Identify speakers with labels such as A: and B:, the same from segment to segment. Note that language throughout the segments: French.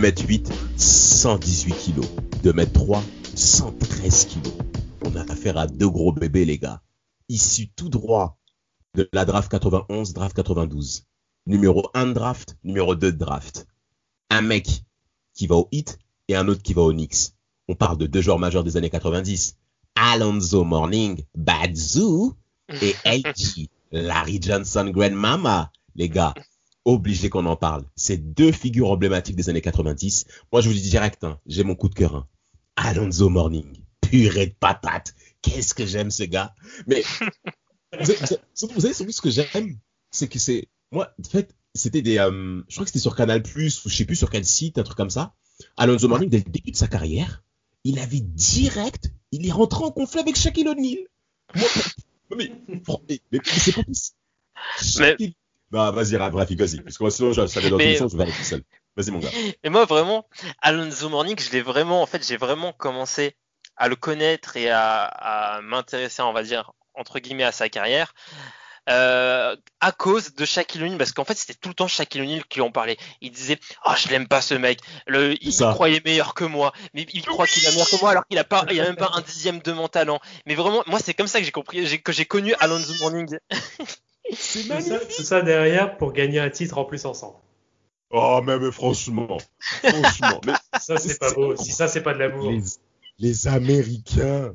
A: De mètres 8, 118 kilos. 2 mètres 3, 113 kilos. On a affaire à deux gros bébés, les gars. Issus tout droit de la draft 91, draft 92. Numéro 1 de draft, numéro 2 de draft. Un mec qui va au hit et un autre qui va au Knicks. On parle de deux joueurs majeurs des années 90. Alonzo Morning, Bad Zoo et LG, Larry Johnson Grandmama. Les gars, obligé qu'on en parle. C'est deux figures emblématiques des années 90. Moi, je vous dis direct, hein, j'ai mon coup de cœur. Hein. Alonzo Morning, purée de patate. Qu'est-ce que j'aime ce gars. Mais vous, savez, surtout ce que j'aime, c'est que c'est moi, en fait, c'était des, euh, je crois que c'était sur Canal Plus ou je sais plus sur quel site, un truc comme ça. Alonso Morning, dès le début de sa carrière, il avait direct, il est rentré en conflit avec Shaquille O'Neal. mais, mais, c'est pas possible. Mais... Bah, vas-y, Rafik, vas-y. Parce que moi, sinon, je savais dans mais... je vais aller tout seul. Vas-y, mon gars.
B: Et moi, vraiment, Alonso Morning, je l'ai vraiment, en fait, j'ai vraiment commencé à le connaître et à, à m'intéresser, on va dire, entre guillemets à sa carrière. Euh, à cause de Shaquille O'Neal parce qu'en fait c'était tout le temps Shaquille O'Neal qui en parlait il disait oh je l'aime pas ce mec le, il croyait meilleur que moi mais il croit qu'il est meilleur que moi alors qu'il a pas il a même pas un dixième de mon talent mais vraiment moi c'est comme ça que j'ai compris que j'ai connu Alonso Morning
C: c'est ça, ça, derrière pour gagner un titre en plus ensemble.
A: Oh mais, franchement franchement mais
C: ça c'est pas beau. Si ça c'est pas de l'amour.
A: Les, les Américains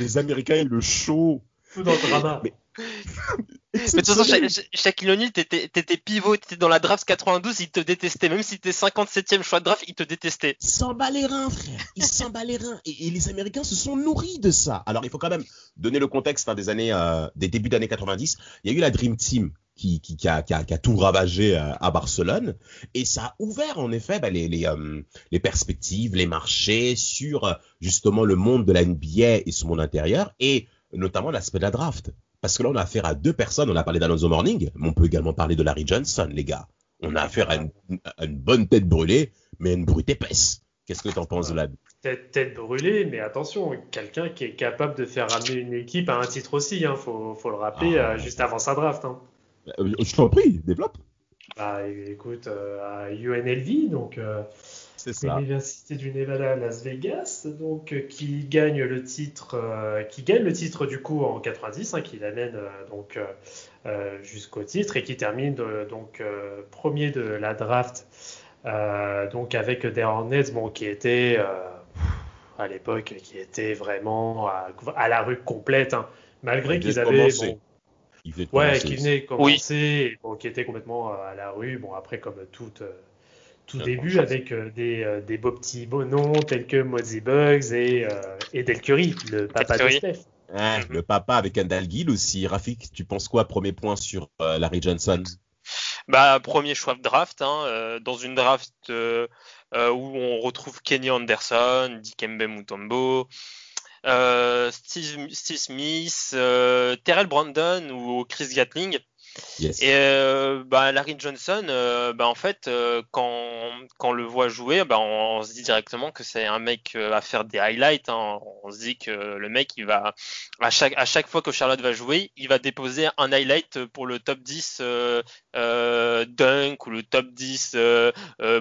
A: les Américains et le show.
C: Dans le drama.
B: Mais... mais de toute façon, Shaquille O'Neal, t'étais pivot, t'étais dans la draft 92, il te détestait. Même si t'es 57ème choix de draft, il te détestait.
A: Il s'en bat les reins, frère. Il s'en bat les reins. Et, les Américains se sont nourris de ça. Alors, il faut quand même donner le contexte hein, des années, euh, des débuts d'années 90. Il y a eu la Dream Team qui, qui, qui, a, qui, a, qui a, tout ravagé euh, à Barcelone. Et ça a ouvert, en effet, bah, les, les, euh, les, perspectives, les marchés sur justement le monde de la NBA et ce monde intérieur. Et notamment l'aspect de la draft. Parce que là, on a affaire à deux personnes. On a parlé d'Alonso Morning, mais on peut également parler de Larry Johnson, les gars. On a affaire à une, bonne tête brûlée, mais une brute épaisse. Qu'est-ce que tu en penses de la
C: tête, tête brûlée, mais attention, quelqu'un qui est capable de faire ramener une équipe à un titre aussi. Il hein. faut, faut, le rappeler ah. euh, juste avant sa draft. Hein.
A: Euh, je t'en prie, développe.
C: Bah, écoute, euh, à UNLV, donc l'université du Nevada à Las Vegas, donc euh, qui gagne le titre, euh, qui gagne le titre du coup en 90, hein, qui l'amène euh, donc jusqu'au titre et qui termine donc premier de la draft, donc avec des Hornets, bon, qui était à l'époque, qui était vraiment à, la rue complète, hein, malgré qu'ils avaient bon, ouais, qui venait commencer, bon, qui était complètement à la rue. Bon, après, comme toute, tout début avec euh, des, euh, des beaux petits beaux noms tels que Mozzie Bugs et, euh, et Del Curry, le papa de Steph.
A: Ah, le papa avec Andal Gill aussi. Rafik, tu penses quoi Premier point sur Larry Johnson?
B: Bah, premier choix de draft, hein, dans une draft où on retrouve Kenny Anderson, Dikembe Mutombo, Steve, Steve, Smith, Terrell Brandon ou Chris Gatling. Et euh, bah, Larry Johnson, euh, bah, en fait, euh, quand, quand on le voit jouer, bah, on, se dit directement que c'est un mec à faire des highlights. Hein. On se dit que le mec, il va à chaque, à chaque fois que Charlotte va jouer, il va déposer un highlight pour le top 10 dunk ou le top 10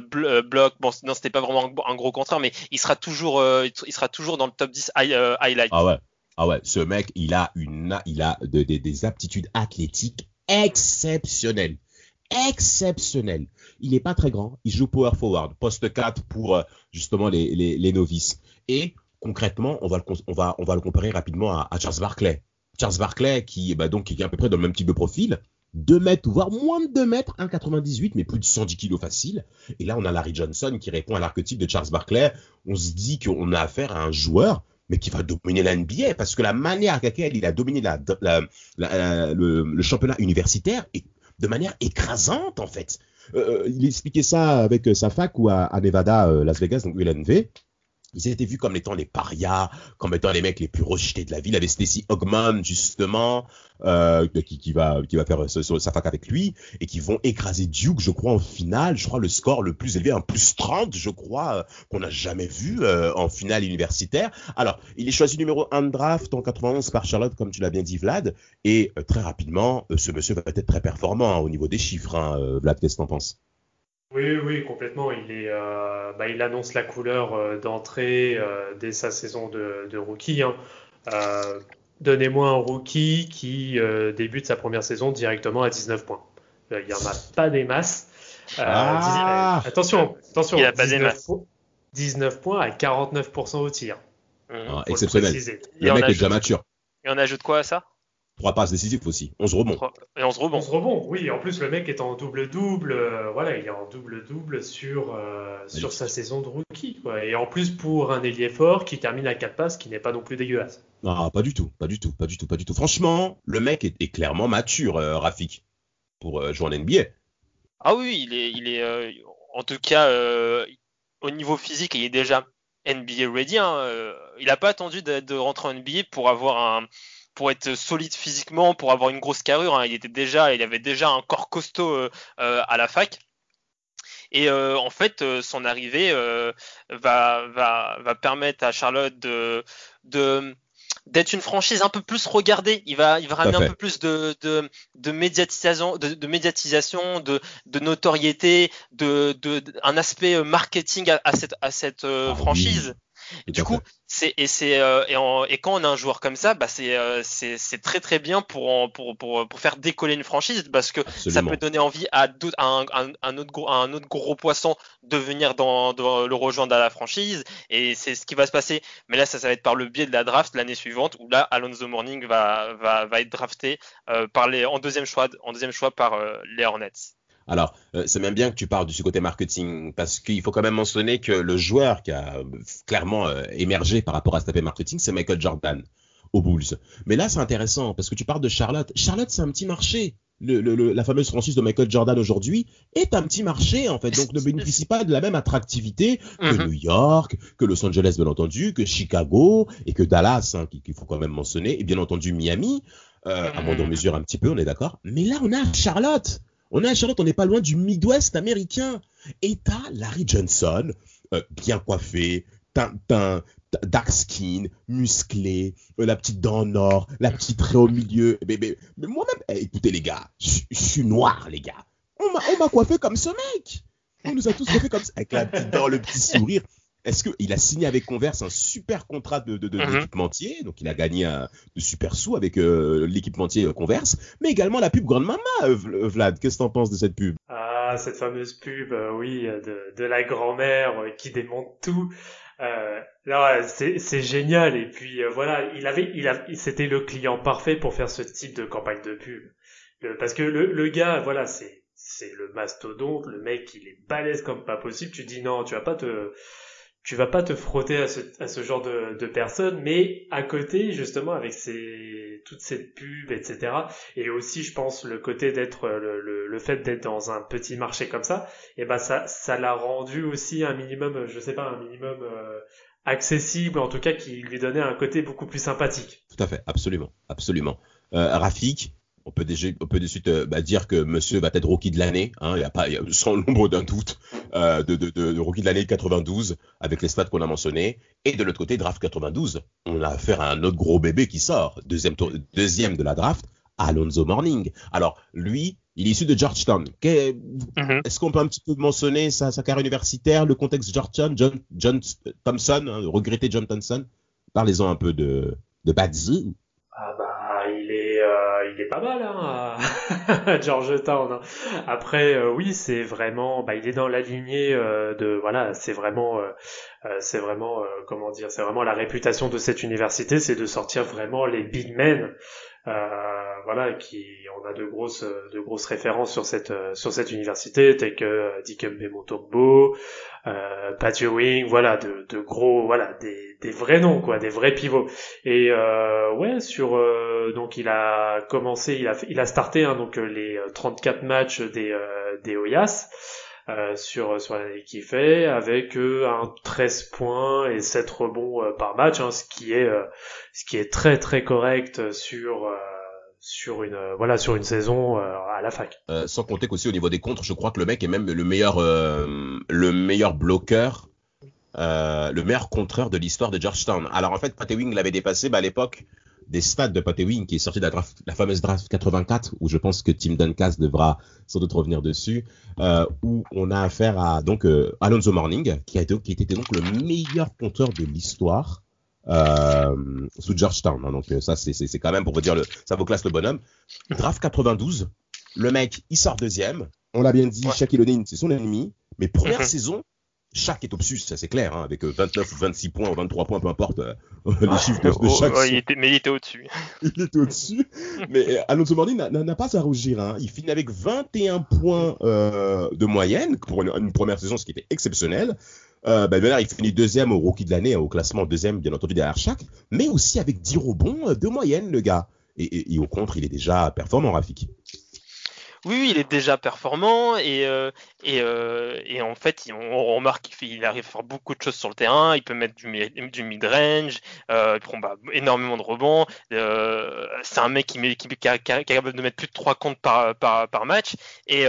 B: bloc. Bon, non, c'était pas vraiment un, gros contraire, mais il sera toujours, il sera toujours dans le top 10 highlight.
A: Ah ouais. Ah ouais, ce mec, il a une, il a des aptitudes athlétiques exceptionnel. Exceptionnel. Il n'est pas très grand. Il joue power forward, poste 4 pour euh, justement les, les, novices. Et concrètement, on va le, on va, on va le comparer rapidement à, Charles Barkley. Charles Barkley, qui, bah, donc, qui est à peu près dans le même type de profil, 2 mètres, voire moins de 2 mètres, 1,98, mais plus de 110 kilos facile. Et là, on a Larry Johnson qui répond à l'archétype de Charles Barkley. On se dit qu'on a affaire à un joueur mais qui va dominer la NBA parce que la manière à laquelle il a dominé la, le, championnat universitaire est de manière écrasante en fait. Euh, il expliquait ça avec sa fac ou à, Nevada, Las Vegas, donc ULNV ils étaient vus comme étant les parias, comme étant les mecs les plus rejetés de la ville. Il avait Stacy Ogman, justement, euh, qui, qui, va, faire sa fac avec lui, et qui vont écraser Duke, je crois, en finale. Je crois le score le plus élevé, un plus 30, je crois, euh, qu'on n'a jamais vu euh, en finale universitaire. Alors, il est choisi numéro 1 de draft en 91 par Charlotte, comme tu l'as bien dit, Vlad, et euh, très rapidement, ce monsieur va être très performant hein, au niveau des chiffres. Hein, Vlad, qu'est-ce que t'en penses?
C: Oui, oui, complètement. Il, est, euh, bah, il annonce la couleur euh, d'entrée euh, dès sa saison de, de rookie. Hein. Donnez-moi un rookie qui débute sa première saison directement à 19 points. Il n'y en a pas des masses. Ah attention, attention.
B: Il a pas 19, des masses.
C: 19 points à 49% au tir.
A: Mmh. Ah, exceptionnel. Le, le mec est déjà mature.
B: Et on ajoute quoi à ça?
A: Trois passes décisives aussi. 11 rebonds.
B: Et 11 rebonds.
C: 11 rebonds, oui. En plus, le mec est en double-double. Euh, voilà, il est en double-double sur, euh, sur sa saison de rookie. Quoi. Et en plus, pour un ailier fort qui termine à 4 passes, qui n'est pas non plus dégueulasse.
A: Non, pas du tout. Pas du tout. Pas du tout. Pas du tout. Franchement, le mec est, clairement mature, euh, Rafik, pour jouer en NBA.
B: Ah oui, il est, il est en tout cas, au niveau physique, il est déjà NBA ready. Hein. Il n'a pas attendu de, de rentrer en NBA pour avoir un pour être solide physiquement, pour avoir une grosse carrure. Hein. Il était déjà, il avait déjà un corps costaud euh, euh, à la fac. Et euh, en fait, son arrivée va, va, va, permettre à Charlotte de, de d'être une franchise un peu plus regardée. Il va, il va ramener un peu plus de, de, de médiatisation, de, de, médiatisation, de, de notoriété, de, de, un aspect marketing à, cette, à cette ah franchise. Du coup, c'est et c'est euh, et, et, quand on a un joueur comme ça, bah c'est euh, c'est très très bien pour, pour, pour pour faire décoller une franchise parce que ça peut donner envie à, un, un, un, autre gros, un autre gros poisson de venir dans, le rejoindre à la franchise et c'est ce qui va se passer. Mais là, ça, ça va être par le biais de la draft l'année suivante où là, Alonso Morning va va, va être drafté euh, par les en deuxième choix en deuxième choix par les Hornets.
A: Alors, euh, c'est même bien que tu parles du côté marketing, parce qu'il faut quand même mentionner que le joueur qui a euh, clairement euh, émergé par rapport à cet aspect marketing, c'est Michael Jordan aux Bulls. Mais là, c'est intéressant, parce que tu parles de Charlotte. Charlotte, c'est un petit marché. la fameuse franchise de Michael Jordan aujourd'hui est un petit marché, en fait, donc ne bénéficie pas de la même attractivité que mm-hmm. New York, que Los Angeles, bien entendu, que Chicago et que Dallas, hein, qu'il faut quand même mentionner, et bien entendu Miami, à moindre mm-hmm. mesure un petit peu, on est d'accord. Mais là, on a Charlotte. On est à Charlotte, on n'est pas loin du Midwest américain. Et t'as Larry Johnson, euh, bien coiffé, teint, dark skin, musclé, euh, la petite dent en or, la petite raie au milieu. Mais, moi-même, eh, écoutez les gars, je suis noir les gars. On m'a coiffé comme ce mec. On nous a tous coiffé comme ça, avec la petite dent, le petit sourire. Est-ce qu'il a signé avec Converse un super contrat de, de, mhm. d'équipementier, donc il a gagné un, de super sous avec euh, l'équipementier euh, Converse, mais également la pub Grande Mama, euh, Vlad. Qu'est-ce que t'en penses de cette pub?
C: Ah, cette fameuse pub, oui, de, de la grand-mère qui démonte tout. Euh, c'est, c'est génial et puis voilà, il avait, il a, c'était le client parfait pour faire ce type de campagne de pub. parce que le, le gars, voilà, c'est c'est le mastodonte, le mec il est balèze comme pas possible. Tu dis non, tu vas pas te tu vas pas te frotter à ce, à ce genre de, de, personnes, mais à côté, justement, avec ces, toute cette pub, etc. Et aussi, je pense, le côté d'être, le, le, le, fait d'être dans un petit marché comme ça, et ben ça, ça l'a rendu aussi un minimum, je sais pas, un minimum euh, accessible, en tout cas, qui lui donnait un côté beaucoup plus sympathique.
A: Tout à fait, absolument, absolument. Euh, Rafik, on peut déjà, on peut de suite euh, bah, dire que Monsieur va être rookie de l'année. Hein, y a pas, sans l'ombre d'un doute, euh, de, de, de, rookie de l'année 92 avec les stats qu'on a mentionnés. Et de l'autre côté, draft 92, on a affaire à un autre gros bébé qui sort, deuxième tour, deuxième de la draft, Alonso Morning. Alors lui, il est issu de Georgetown. Mhm. Est-ce qu'on peut un petit peu mentionner sa, sa carrière universitaire, le contexte Georgetown, John, John Thompson, hein, regretté John Thompson. Parlez-en un peu de de Badzi.
C: Ah bah il est pas mal hein, à Georgetown. Hein. Après, euh, oui, c'est vraiment, bah, il est dans la lignée euh, de, voilà, c'est vraiment, euh, c'est vraiment, comment dire, c'est vraiment la réputation de cette université, c'est de sortir vraiment les big men. voilà, qui on a de grosses de grosses références sur cette sur cette université, telles que Dikembe Mutombo, euh, Pat Ewing, voilà, de, de gros, voilà, des, des vrais noms, quoi, des vrais pivots. Et euh, ouais, sur euh, donc il a commencé, il a il a starté hein, donc les 34 matchs des des Oyas. Euh, sur sur l'année qu'il fait avec un 13 points et 7 rebonds par match hein, ce qui est ce qui est très très correct sur sur une euh, voilà sur une saison euh, à la fac.
A: Euh, sans compter qu'aussi au niveau des contres, je crois que le mec est même le meilleur le meilleur bloqueur, le meilleur contreur de l'histoire de Georgetown. Alors en fait, Pat Ewing l'avait dépassé à l'époque des stats de Pat Ewing qui est sorti de la, fameuse draft 84 où je pense que Tim Duncan devra sans doute revenir dessus où on a affaire à donc Alonso Morning qui était donc le meilleur compteur de l'histoire euh, sous Georgetown. Hein, donc euh, ça, c'est quand même pour vous dire, le, ça vaut classe le bonhomme. Draft 92, le mec, il sort deuxième. On l'a bien dit, ouais. Shaquille c'est son ennemi. Mais première mhm. saison, Shaq est obsus, ça c'est clair, hein, avec 29 ou 26 points ou 23 points, peu importe euh, les chiffres de, de Shaq.
B: il était, mais il était au-dessus.
A: il était au-dessus. mais Alonso Morning n'a pas à rougir. Hein. Il finit avec 21 points euh, de moyenne pour une, une, première saison, ce qui était exceptionnel. Euh, ben il finit deuxième au rookie de l'année, au classement deuxième, bien entendu, derrière chaque, mais aussi avec 10 rebonds euh, de moyenne, le gars. Et, au contre, il est déjà performant, Rafik.
B: Oui, il est déjà performant et, euh, euh, et, en fait, on remarque qu'il arrive à faire beaucoup de choses sur le terrain. Il peut mettre du, du mid-range, il prend bah, énormément de rebonds. C'est un mec qui, est capable de mettre plus de 3 comptes par, match. Et,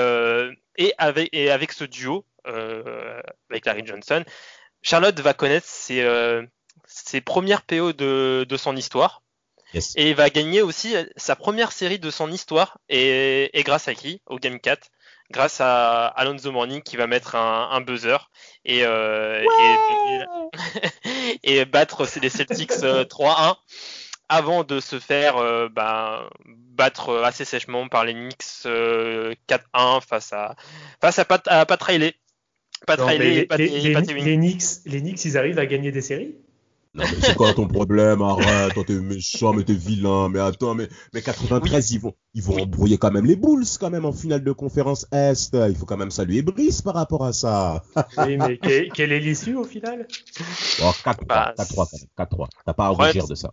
B: et, avec, ce duo, avec Larry Johnson. Charlotte va connaître ses, euh, ses premières PO de, de son histoire. Et il va gagner aussi sa première série de son histoire. Et, et grâce à qui? Au Game 4 grâce à Alonso Morning qui va mettre un, un buzzer et, euh, et, et, battre les Celtics 3-1 avant de se faire euh, ben, battre assez sèchement par les Knicks 4-1 face à face à Pat, à Pat Riley.
C: Pas non, les, pas, les, les, les, Knicks, les Knicks, ils arrivent à gagner des séries?
A: Non, mais c'est quoi ton problème? Arrête, toi, t'es méchant, mais t'es vilain. Mais attends, mais, mais 93, ils vont, ils vont embrouiller quand même les Bulls, quand même, en finale de conférence Est. Il faut quand même saluer Brice par rapport à ça.
C: oui, mais quelle est l'issue au final?
A: Oh, 4-3, bah, 4-3, 4-3. T'as pas à rougir de ça.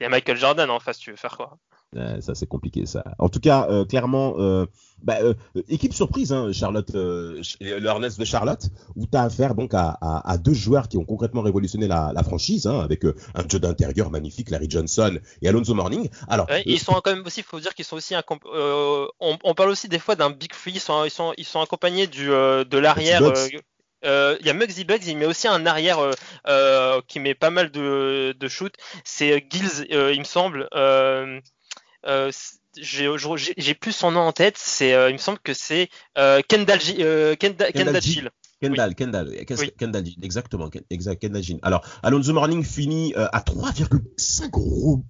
B: Il y a Michael Jordan en face, tu veux faire quoi?
A: Ça c'est compliqué ça. En tout cas, euh, clairement, euh, bah, euh, équipe surprise, hein, Charlotte, euh, le de Charlotte, où tu as affaire donc à, à, à, deux joueurs qui ont concrètement révolutionné la, la franchise, hein, avec euh, un jeu d'intérieur magnifique, Larry Johnson et Alonso Morning. Alors,
B: ouais, ils sont quand même aussi, il faut dire qu'ils sont aussi, on, on, parle aussi des fois d'un big free, ils sont, ils sont, ils sont accompagnés du de l'arrière. Il euh, y a Muggsy Bugs, il met aussi un arrière euh, euh, qui met pas mal de, de shoot. C'est Gills, il me semble j'ai plus son nom en tête. C'est, euh, il me semble que c'est euh, Kendall, euh, Kendall, Kendall, Gill.
A: Kendall, Kendall, Kendall, exactement, exact, Kendall. Alors, Alonso Morning finit à 3,5 gros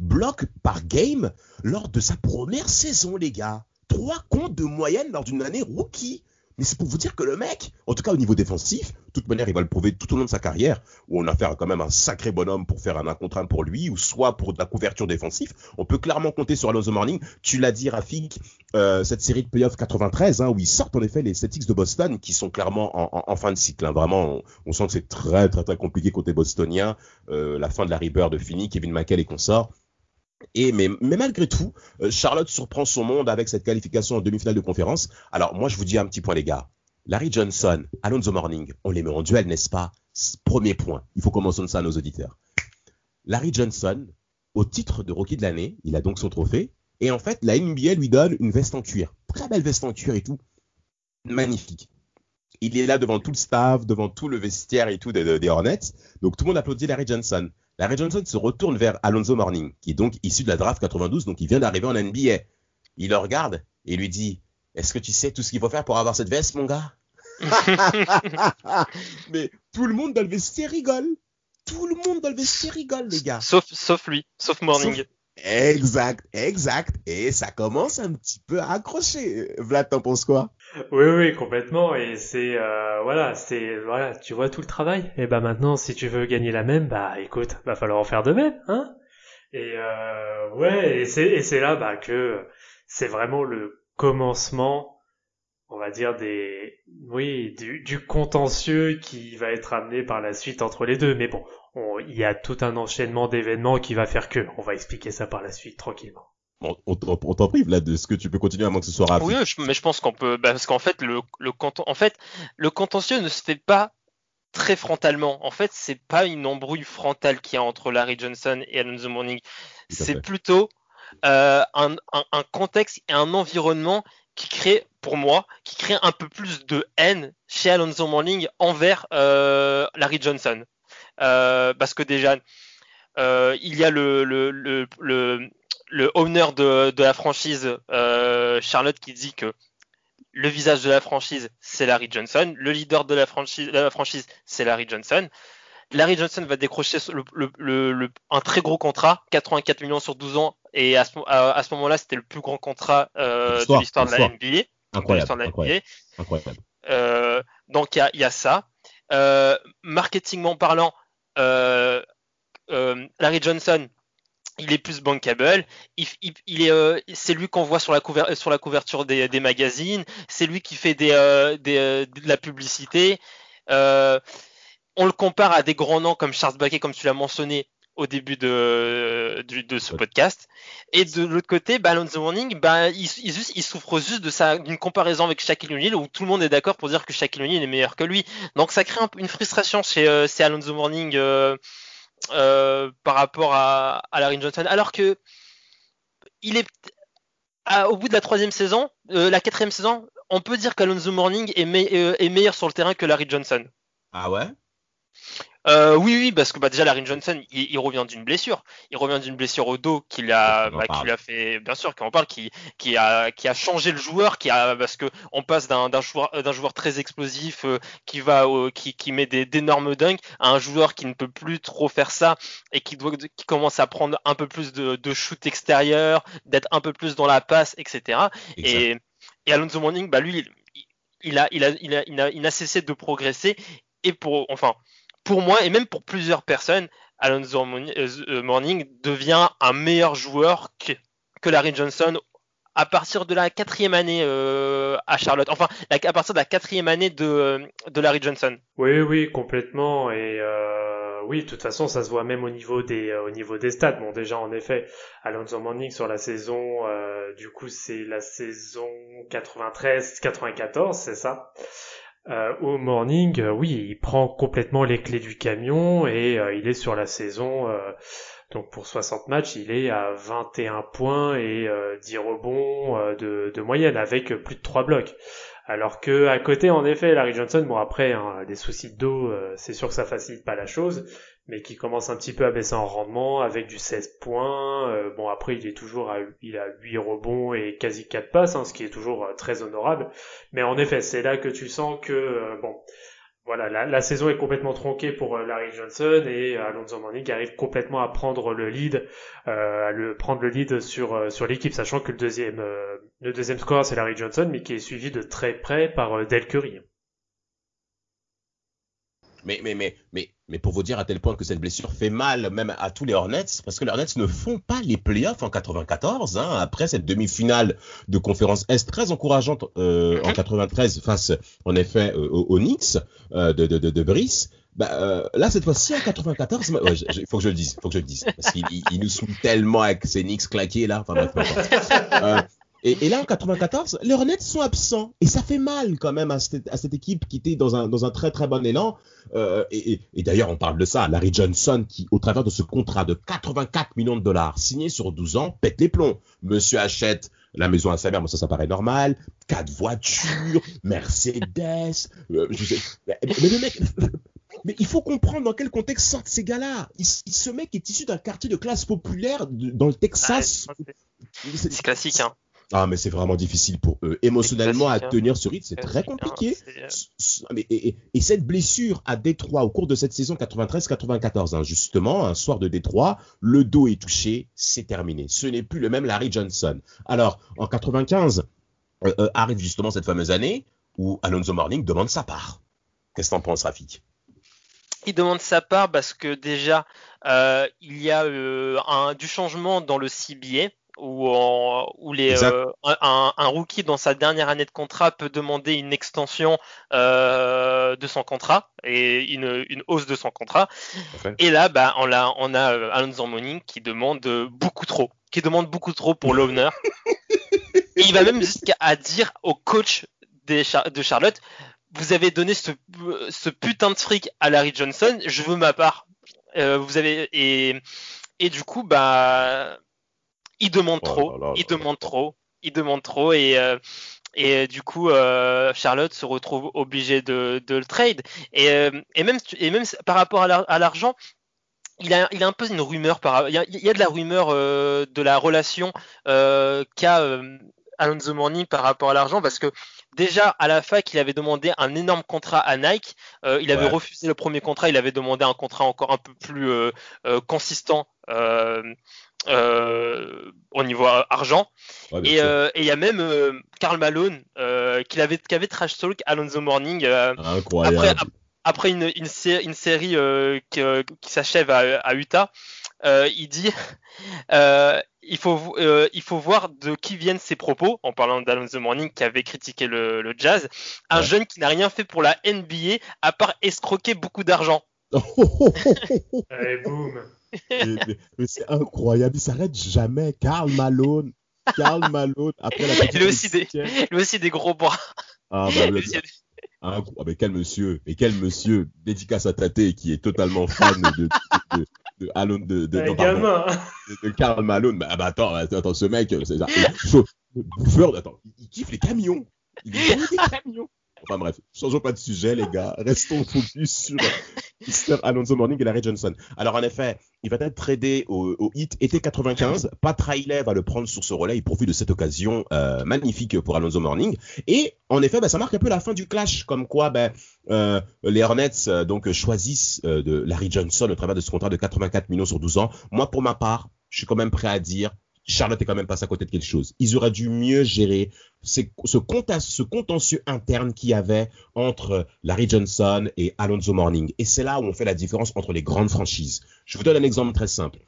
A: blocs par game lors de sa première saison, les gars. Trois comptes de moyenne lors d'une année rookie. Mais c'est pour vous dire que le mec, en tout cas au niveau défensif, de toute manière, il va le prouver tout au long de sa carrière, où on a fait quand même un sacré bonhomme pour faire un 1 contre 1 pour lui, ou soit pour de la couverture défensive. On peut clairement compter sur Alonso Morning. Tu l'as dit, Rafik, euh, cette série de playoffs 93, hein, où ils sortent en effet les Celtics de Boston, qui sont clairement en, fin de cycle. Hein. Vraiment, on, sent que c'est très très très compliqué côté bostonien. Euh, la fin de la Bird de fini, Kevin McHale et consorts. Et mais, mais malgré tout, euh, Charlotte surprend son monde avec cette qualification en demi-finale de conférence. Alors moi je vous dis un petit point les gars. Larry Johnson, Alonso Morning, on les met en duel, n'est-ce pas? Premier point. Il faut commencer ça à nos auditeurs. Larry Johnson, au titre de rookie de l'année, il a donc son trophée. Et en fait, la NBA lui donne une veste en cuir. Très belle veste en cuir et tout. Magnifique. Il est là devant tout le staff, devant tout le vestiaire et tout des Hornets. Donc tout le monde applaudit Larry Johnson. Larry Johnson se retourne vers Alonso Morning, qui est donc issu de la draft 92, donc il vient d'arriver en NBA. Il le regarde et lui dit Est-ce que tu sais tout ce qu'il faut faire pour avoir cette veste, mon gars? Mais tout le monde dans le vestiaire rigole. Tout le monde dans le vestiaire rigole, les gars.
B: Sauf, sauf lui, sauf Morning.
A: Exact, exact. Et ça commence un petit peu à accrocher. Vlad, t'en penses quoi?
C: Oui, oui, complètement. Et c'est euh, voilà, c'est voilà, tu vois tout le travail. Et bah maintenant, si tu veux gagner la même, bah écoute, va falloir en faire de même, hein Et euh, ouais, et c'est là bah, que c'est vraiment le commencement, on va dire des oui du, du, contentieux qui va être amené par la suite entre les deux. Mais bon, il y a tout un enchaînement d'événements qui va faire que. On va expliquer ça par la suite tranquillement.
A: On, on t'en prive là de ce que tu peux continuer à moins que ce soit rapide.
B: Oui, mais je pense qu'on peut, bah, parce qu'en fait le, le en fait le contentieux ne se fait pas très frontalement. En fait, c'est pas une embrouille frontale qu'il y a entre Larry Johnson et Alonso Morning. C'est plutôt euh, un, un, contexte et un environnement qui crée, pour moi, qui crée un peu plus de haine chez Alonso Morning envers euh, Larry Johnson. Euh, parce que déjà, il y a le, le, le, le, le owner de, de la franchise, euh, Charlotte, qui dit que le visage de la franchise, c'est Larry Johnson. Le leader de la franchise, la franchise c'est Larry Johnson. Larry Johnson va décrocher le, un très gros contrat, 84 millions sur 12 ans, et à ce, à, ce moment-là, c'était le plus grand contrat euh, de l'histoire de la NBA.
A: Incroyable. incroyable,
B: incroyable. Euh, donc il y, y a, ça. Euh, marketingment parlant, Larry Johnson, il est plus bankable. Il, il, est, euh, c'est lui qu'on voit sur la, sur la couverture des, des magazines. C'est lui qui fait des, euh, des euh, de la publicité. on le compare à des grands noms comme Charles Baquet, comme tu l'as mentionné au début de, de, ce podcast. Et de l'autre côté, bah, Alonso Morning, bah, il, il, il, souffre juste d'une comparaison avec Shaquille O'Neal où tout le monde est d'accord pour dire que Shaquille O'Neal est meilleur que lui. Donc ça crée un, une frustration chez, chez Alonso Morning. Euh, par rapport à, Larry Johnson, alors que il est au bout de la troisième saison, euh, la quatrième saison, on peut dire qu'Alonso Morning euh, est, meilleur sur le terrain que Larry Johnson.
A: Ah ouais?
B: Euh, oui, oui, parce que bah, déjà Larry Johnson, il, revient d'une blessure. Il revient d'une blessure au dos qu'il a, bah, qu'il a fait, bien sûr, qu'on parle, qui, qui a, qui a changé le joueur, qui a, parce que on passe d'un, d'un joueur, d'un joueur très explosif euh, qui va, qui, qui met des, d'énormes dunks à un joueur qui ne peut plus trop faire ça et qui doit, qui commence à prendre un peu plus de, de shoot extérieur, d'être un peu plus dans la passe, etc. Et, et Alonso Morning, bah lui, il a, il a, il a, il a, il n'a cessé de progresser et pour, enfin pour moi et même pour plusieurs personnes, Alonso euh, Morning devient un meilleur joueur que, Larry Johnson à partir de la quatrième année euh, à Charlotte. Enfin, à partir de la quatrième année de, de Larry Johnson.
C: Oui, oui, complètement. Et euh, oui, de toute façon, ça se voit même au niveau des au niveau des stats. Bon, déjà, en effet, Alonso Morning sur la saison, du coup, c'est la saison 93-94, c'est ça? Euh, au morning, euh, oui, il prend complètement les clés du camion et euh, il est sur la saison. donc pour 60 matchs, il est à 21 points et 10 rebonds de, de, moyenne avec plus de 3 blocs. Alors que à côté, en effet, Larry Johnson, bon après, hein, des soucis de dos, c'est sûr que ça facilite pas la chose, mais qui commence un petit peu à baisser en rendement avec du 16 points. Euh, bon après il est toujours à il a 8 rebonds et quasi 4 passes, hein, ce qui est toujours euh, très honorable. Mais en effet c'est là que tu sens que euh, bon voilà la, la, saison est complètement tronquée pour Larry Johnson et Alonso Mourning arrive complètement à prendre le lead, à le prendre le lead sur sur l'équipe, sachant que le deuxième le deuxième score c'est Larry Johnson, mais qui est suivi de très près par Del Curry.
A: Mais, mais, mais, mais, mais pour vous dire à tel point que cette blessure fait mal même à tous les Hornets, parce que les Hornets ne font pas les playoffs en 94, hein, après cette demi-finale de conférence Est très encourageante euh, en 93 face, en effet, euh, aux, Knicks euh, de, de, de, de, Brice. Bah, euh, là, cette fois-ci, en 94, il faut que je le dise, faut que je le dise, parce qu'il il nous saoule tellement avec ces Knicks claqués là. Enfin bref, et, là, en 94, les Hornets sont absents. Et ça fait mal quand même à cette, à cette équipe qui était dans un, dans un très très bon élan. Euh, et, et d'ailleurs, on parle de ça. Larry Johnson, qui, au travers de ce contrat de 84 millions de dollars signé sur 12 ans, pète les plombs. Monsieur achète la maison à sa mère, moi ça, ça paraît normal. Quatre voitures, Mercedes. Euh, mais, le mec, mais il faut comprendre dans quel contexte sortent ces gars-là. ce mec est issu d'un quartier de classe populaire dans le Texas.
B: c'est classique, hein.
A: Ah, mais c'est vraiment difficile pour eux. Émotionnellement, à tenir ce rythme, c'est très compliqué. Euh, et, cette blessure à Détroit au cours de cette saison 93-94, hein, justement, un soir de Détroit, le dos est touché, c'est terminé. Ce n'est plus le même Larry Johnson. Alors, en 95, euh, euh, arrive justement cette fameuse année où Alonso Morning demande sa part. Qu'est-ce que t'en penses, Rafik?
B: Il demande sa part parce que déjà il y a un, du changement dans le CBA où, les, euh, un, rookie dans sa dernière année de contrat peut demander une extension euh, de son contrat et une, une, hausse de son contrat. Et là, bah, on a, on a euh, Alonso Morning qui demande beaucoup trop, qui demande beaucoup trop pour l'owner. et il va même jusqu'à dire au coach des, de Charlotte, vous avez donné ce, ce, putain de fric à Larry Johnson, je veux ma part. vous avez et, et du coup, bah il demande oh trop, il demande trop, il demande trop et euh, et euh, du coup euh, Charlotte se retrouve obligée de, de le trade. Et, et même et même par rapport à l'argent il a, il a un peu une rumeur par il y a, il y a de la rumeur de la relation qu'a Alonso Morning par rapport à l'argent parce que déjà à la fac il avait demandé un énorme contrat à Nike il avait refusé le premier contrat il avait demandé un contrat encore un peu plus consistant euh, au niveau argent. Euh, et il y a même euh, Karl Malone qui, avait, qui avait trash talk Alonso Morning après, après une, une, une série qui, qui s'achève à, à, Utah. il dit il faut il faut voir de qui viennent ces propos en parlant d'Alonso Morning qui avait critiqué le, le jazz. Un jeune qui n'a rien fait pour la NBA à part escroquer beaucoup d'argent.
C: Allez, boum.
A: Mais, c'est incroyable, il s'arrête jamais. Karl Malone, Karl Malone, après la
B: il, a aussi des, il aussi des gros bras.
A: Ah, bah, ah, mais quel monsieur, et quel monsieur, dédicace à Tate, qui est totalement fan de, de, de, de, Alone, de, de, de, Karl Malone. Bah, bah, attends, attends, ce mec, c'est ça. Bouffeur, attends, il kiffe les camions. Il kiffe les camions. Enfin bref, changeons pas de sujet, les gars. Restons focus sur Mr. Alonso Morning et Larry Johnson. Alors en effet, il va être tradé au, au hit été 95. Pat Riley va le prendre sur ce relais. Il profite de cette occasion euh, magnifique pour Alonso Morning. Et en effet, ben, ça marque un peu la fin du clash, comme quoi ben, les Hornets euh, donc choisissent Larry Johnson au travers de ce contrat de 84 millions sur 12 ans. Moi, pour ma part, je suis quand même prêt à dire Charlotte est quand même passé à côté de quelque chose. Ils auraient dû mieux gérer ce, ce contentieux interne qu'il y avait entre Larry Johnson et Alonso Morning. Et c'est là où on fait la différence entre les grandes franchises. Je vous donne un exemple très simple.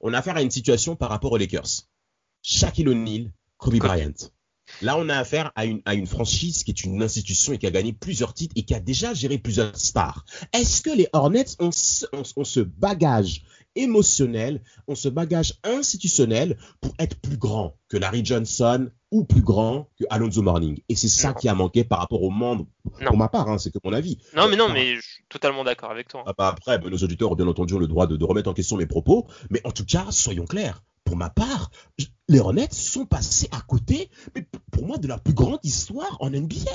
A: On a affaire à une situation par rapport aux Lakers. Shaquille O'Neal, Kobe Bryant. Là, on a affaire à une, à une franchise qui est une institution et qui a gagné plusieurs titres et qui a déjà géré plusieurs stars. Est-ce que les Hornets ont, ont ce bagage émotionnel, on se bagage institutionnel pour être plus grand que Larry Johnson ou plus grand que Alonso Morning. Et c'est ça qui a manqué par rapport au monde. Pour ma part, hein, c'est que mon avis.
B: Non, mais non, mais je suis totalement d'accord avec toi.
A: Ah bah après, bah, nos auditeurs ont bien entendu le droit de, remettre en question mes propos. Mais en tout cas, soyons clairs. Pour ma part, les Hornets sont passés à côté, mais pour moi, de la plus grande histoire en NBA.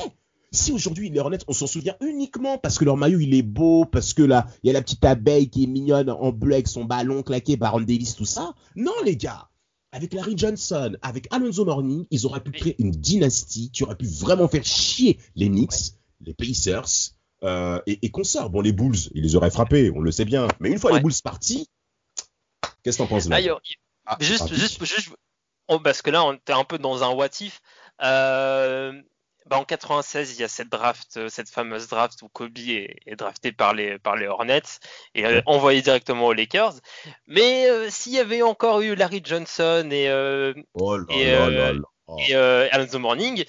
A: Si aujourd'hui les Hornets, on s'en souvient uniquement parce que leur maillot il est beau, parce que là il y a la petite abeille qui est mignonne en bleu avec son ballon claqué, Baron Davis, tout ça. Non les gars, avec Larry Johnson, avec Alonso Morning, ils auraient pu créer une dynastie qui aurait pu vraiment faire chier les Knicks, les Pacers euh, et, et consorts. Bon les Bulls, ils les auraient frappés, on le sait bien. Mais une fois les Bulls partis, qu'est-ce que t'en penses là?
B: Ah, Juste, juste, juste, parce que là on était un peu dans un what if. Euh, bah, en 96, il y a cette draft, euh, cette fameuse draft où Kobe est, drafté par les, par les Hornets et euh, envoyé directement aux Lakers. Mais euh, s'il y avait encore eu Larry Johnson et, oh et, Alonso Morning,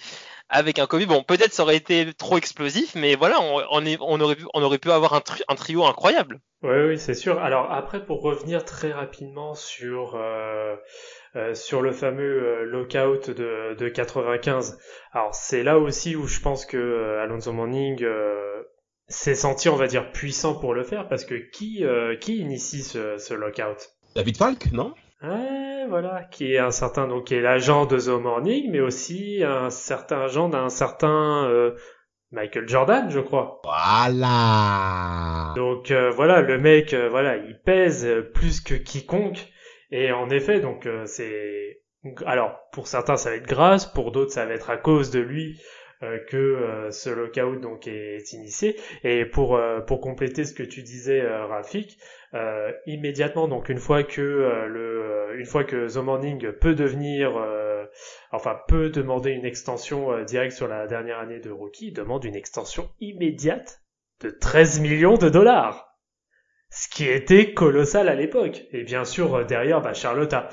B: avec un Kobe, bon, peut-être ça aurait été trop explosif, mais voilà, on, on, aurait, pu, on aurait pu avoir un, un trio incroyable.
C: Oui, oui, c'est sûr. Alors après, pour revenir très rapidement sur euh, sur le fameux euh, lockout de, de 95. Alors c'est là aussi où je pense que euh, Alonso Manning s'est senti, on va dire, puissant pour le faire, parce que qui, qui initie ce, ce lockout?
A: David Falk, non?
C: Ouais, voilà, qui est un certain, donc qui est l'agent de The Morning, mais aussi un certain agent d'un certain Michael Jordan, je crois.
A: Voilà.
C: Donc voilà, le mec, voilà, il pèse plus que quiconque. Et en effet, donc euh, c'est alors pour certains ça va être grâce, pour d'autres ça va être à cause de lui euh, que euh, ce lockout donc est, initié. Et pour pour compléter ce que tu disais, Rafik, immédiatement donc une fois que le une fois que The Morning peut devenir enfin peut demander une extension directe sur la dernière année de rookie, il demande une extension immédiate de 13 millions de dollars. Ce qui était colossal à l'époque. Et bien sûr, derrière, bah, Charlotte a...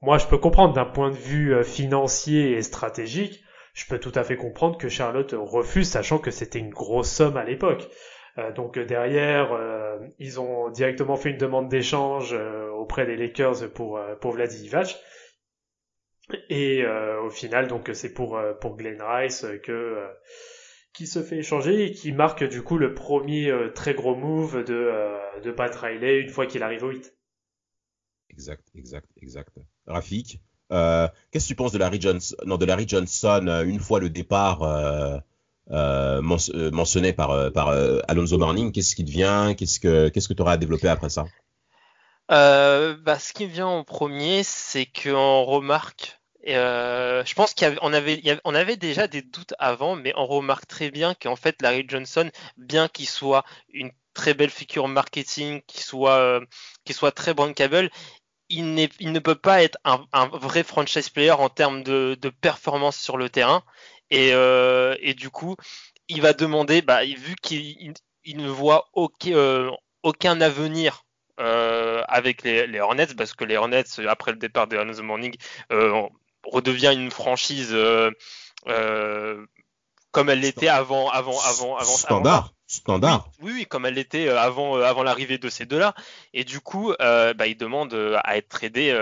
C: Moi, je peux comprendre d'un point de vue financier et stratégique, je peux tout à fait comprendre que Charlotte refuse, sachant que c'était une grosse somme à l'époque. Euh, donc derrière, euh, ils ont directement fait une demande d'échange euh, auprès des Lakers pour pour Vladi Et au final, donc c'est pour pour Glenn Rice que qui se fait échanger et qui marque du coup le premier très gros move de de Pat Riley une fois qu'il arrive au 8.
A: Exact, exact, exact. Rafik, qu'est-ce que tu penses de Larry Johnson, non, de Larry Johnson une fois le départ euh, euh, mentionné par, euh, par Alonso Morning, qu'est-ce qui devient Qu'est-ce que qu'est-ce que tu auras à développer après ça?
B: Bah, Ce qui vient en premier, c'est qu'on remarque, je pense qu'on avait, on avait déjà des doutes avant, mais on remarque très bien qu'en fait, Larry Johnson, bien qu'il soit une très belle figure marketing, qu'il soit, qu'il soit très bankable, il, il, ne peut pas être un, vrai franchise player en termes de, performance sur le terrain. Et, euh, et du coup, il va demander, bah, vu qu'il il ne voit aucun, euh, aucun avenir euh, avec les, Hornets, parce que les Hornets, après le départ de The Morning, euh, redevient une franchise euh, euh, comme elle l'était avant, avant, avant, avant.
A: Standard. Standard.
B: Oui, oui, comme elle l'était avant, avant l'arrivée de ces deux-là. Et du coup, bah, il demande à être tradé